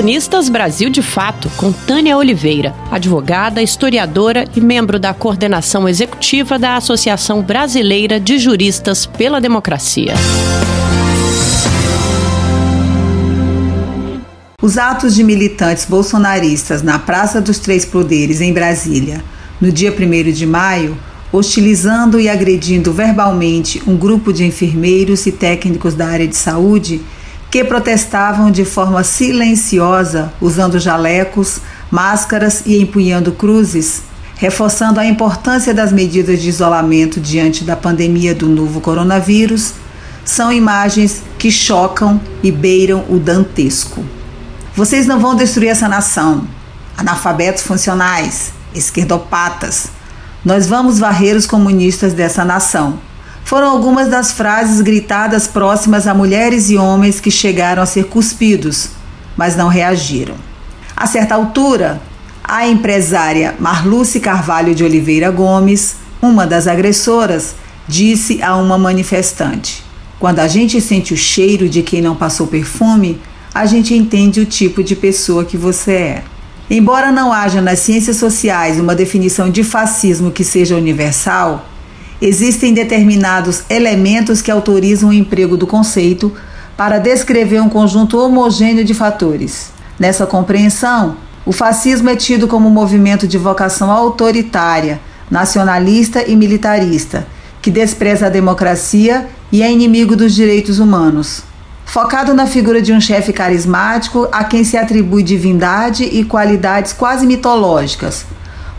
Colunistas Brasil de Fato, com Tânia Oliveira, advogada, historiadora e membro da coordenação executiva da Associação Brasileira de Juristas pela Democracia. Os atos de militantes bolsonaristas na Praça dos Três Poderes, em Brasília, no dia 1 de maio, hostilizando e agredindo verbalmente um grupo de enfermeiros e técnicos da área de saúde que protestavam de forma silenciosa, usando jalecos, máscaras e empunhando cruzes, reforçando a importância das medidas de isolamento diante da pandemia do novo coronavírus, são imagens que chocam e beiram o dantesco. Vocês não vão destruir essa nação. Analfabetos funcionais, esquerdopatas, nós vamos varrer os comunistas dessa nação. Foram algumas das frases gritadas próximas a mulheres e homens que chegaram a ser cuspidos, mas não reagiram. A certa altura, a empresária Marluce Carvalho de Oliveira Gomes, uma das agressoras, disse a uma manifestante: Quando a gente sente o cheiro de quem não passou perfume, a gente entende o tipo de pessoa que você é. Embora não haja nas ciências sociais uma definição de fascismo que seja universal, existem determinados elementos que autorizam o emprego do conceito para descrever um conjunto homogêneo de fatores. Nessa compreensão, o fascismo é tido como um movimento de vocação autoritária, nacionalista e militarista, que despreza a democracia e é inimigo dos direitos humanos focado na figura de um chefe carismático a quem se atribui divindade e qualidades quase mitológicas,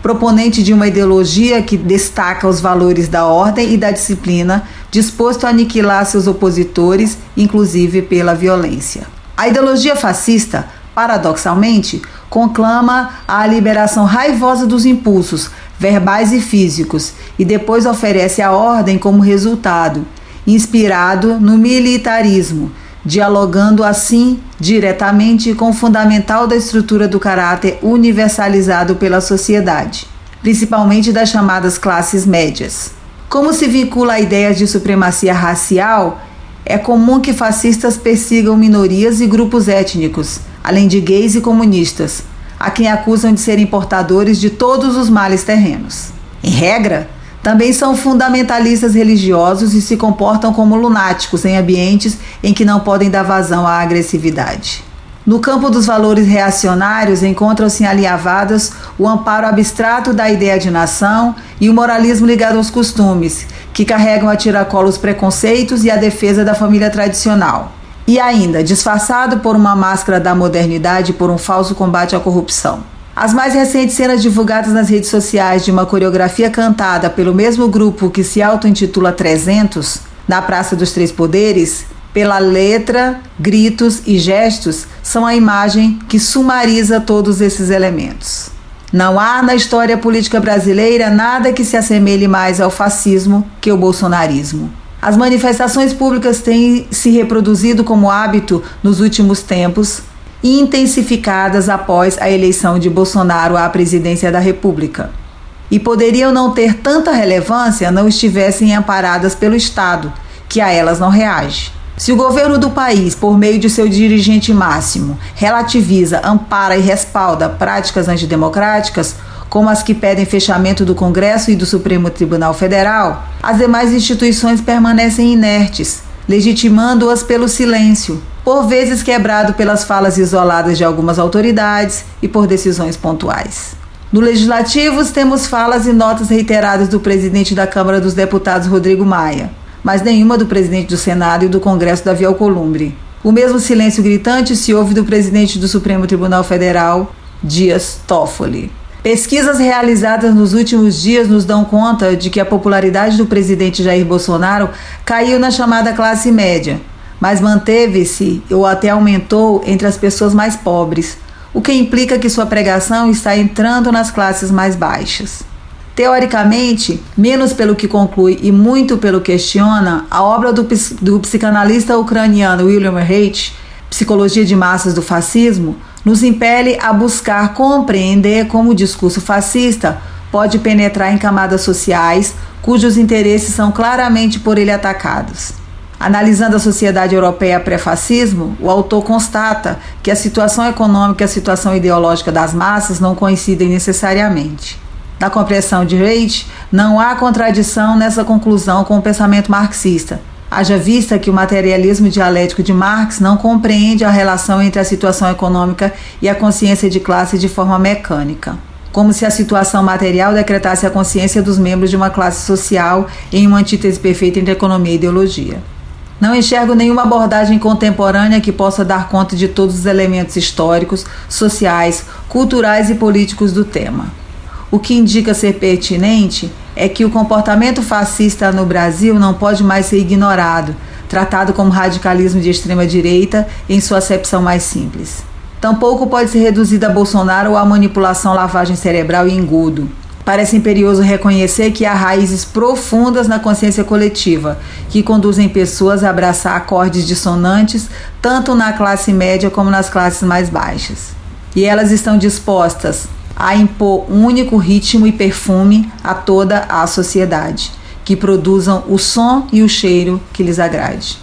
proponente de uma ideologia que destaca os valores da ordem e da disciplina, disposto a aniquilar seus opositores, inclusive pela violência. A ideologia fascista, paradoxalmente, conclama a liberação raivosa dos impulsos verbais e físicos e depois oferece a ordem como resultado, inspirado no militarismo dialogando assim diretamente com o fundamental da estrutura do caráter universalizado pela sociedade, principalmente das chamadas classes médias. Como se vincula a ideia de supremacia racial, é comum que fascistas persigam minorias e grupos étnicos, além de gays e comunistas, a quem acusam de serem portadores de todos os males terrenos. Em regra, também são fundamentalistas religiosos e se comportam como lunáticos em ambientes em que não podem dar vazão à agressividade. No campo dos valores reacionários encontram-se alinhavadas o amparo abstrato da ideia de nação e o moralismo ligado aos costumes, que carregam a tiracolo os preconceitos e a defesa da família tradicional. E ainda, disfarçado por uma máscara da modernidade e por um falso combate à corrupção. As mais recentes cenas divulgadas nas redes sociais de uma coreografia cantada pelo mesmo grupo que se auto-intitula 300, na Praça dos Três Poderes, pela letra, gritos e gestos, são a imagem que sumariza todos esses elementos. Não há na história política brasileira nada que se assemelhe mais ao fascismo que o bolsonarismo. As manifestações públicas têm se reproduzido como hábito nos últimos tempos, intensificadas após a eleição de Bolsonaro à presidência da República. E poderiam não ter tanta relevância não estivessem amparadas pelo Estado, que a elas não reage. Se o governo do país, por meio de seu dirigente máximo, relativiza, ampara e respalda práticas antidemocráticas, como as que pedem fechamento do Congresso e do Supremo Tribunal Federal, as demais instituições permanecem inertes, legitimando-as pelo silêncio, por vezes quebrado pelas falas isoladas de algumas autoridades e por decisões pontuais. No Legislativo, temos falas e notas reiteradas do presidente da Câmara dos Deputados, Rodrigo Maia, mas nenhuma do presidente do Senado e do Congresso, Davi Alcolumbre. O mesmo silêncio gritante se ouve do presidente do Supremo Tribunal Federal, Dias Toffoli. Pesquisas realizadas nos últimos dias nos dão conta de que a popularidade do presidente Jair Bolsonaro caiu na chamada classe média, mas manteve-se ou até aumentou entre as pessoas mais pobres, o que implica que sua pregação está entrando nas classes mais baixas. Teoricamente, menos pelo que conclui e muito pelo que questiona, a obra do, do psicanalista ucraniano William Haidt, Psicologia de Massas do Fascismo, nos impele a buscar compreender como o discurso fascista pode penetrar em camadas sociais cujos interesses são claramente por ele atacados. Analisando a sociedade europeia pré-fascismo, o autor constata que a situação econômica e a situação ideológica das massas não coincidem necessariamente. Na compreensão de Reich, não há contradição nessa conclusão com o pensamento marxista. Haja vista que o materialismo dialético de Marx não compreende a relação entre a situação econômica e a consciência de classe de forma mecânica como se a situação material decretasse a consciência dos membros de uma classe social em uma antítese perfeita entre economia e ideologia. Não enxergo nenhuma abordagem contemporânea que possa dar conta de todos os elementos históricos, sociais, culturais e políticos do tema. O que indica ser pertinente é que o comportamento fascista no Brasil não pode mais ser ignorado, tratado como radicalismo de extrema direita em sua acepção mais simples. Tampouco pode ser reduzido a Bolsonaro ou a manipulação, lavagem cerebral e engodo. Parece imperioso reconhecer que há raízes profundas na consciência coletiva, que conduzem pessoas a abraçar acordes dissonantes, tanto na classe média como nas classes mais baixas. E elas estão dispostas a impor um único ritmo e perfume a toda a sociedade, que produzam o som e o cheiro que lhes agrade.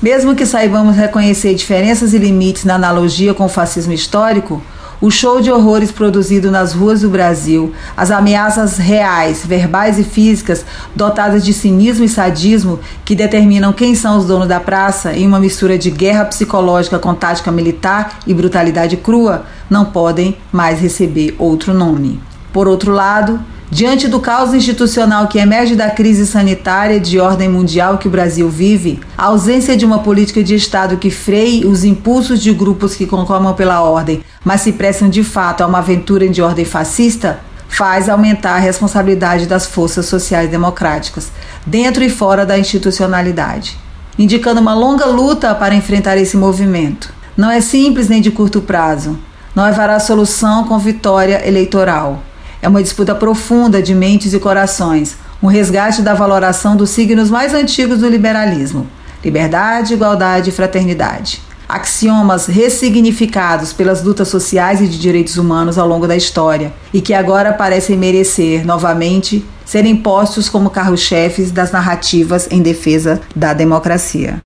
Mesmo que saibamos reconhecer diferenças e limites na analogia com o fascismo histórico, o show de horrores produzido nas ruas do Brasil, as ameaças reais, verbais e físicas, dotadas de cinismo e sadismo, que determinam quem são os donos da praça em uma mistura de guerra psicológica com tática militar e brutalidade crua, não podem mais receber outro nome. Por outro lado, Diante do caos institucional que emerge da crise sanitária de ordem mundial que o Brasil vive, a ausência de uma política de Estado que freie os impulsos de grupos que conclamam pela ordem, mas se prestam de fato a uma aventura de ordem fascista, faz aumentar a responsabilidade das forças sociais democráticas, dentro e fora da institucionalidade, indicando uma longa luta para enfrentar esse movimento. Não é simples nem de curto prazo. Não haverá solução com vitória eleitoral. É uma disputa profunda de mentes e corações, um resgate da valoração dos signos mais antigos do liberalismo: liberdade, igualdade e fraternidade. Axiomas ressignificados pelas lutas sociais e de direitos humanos ao longo da história e que agora parecem merecer, novamente, serem postos como carro-chefes das narrativas em defesa da democracia.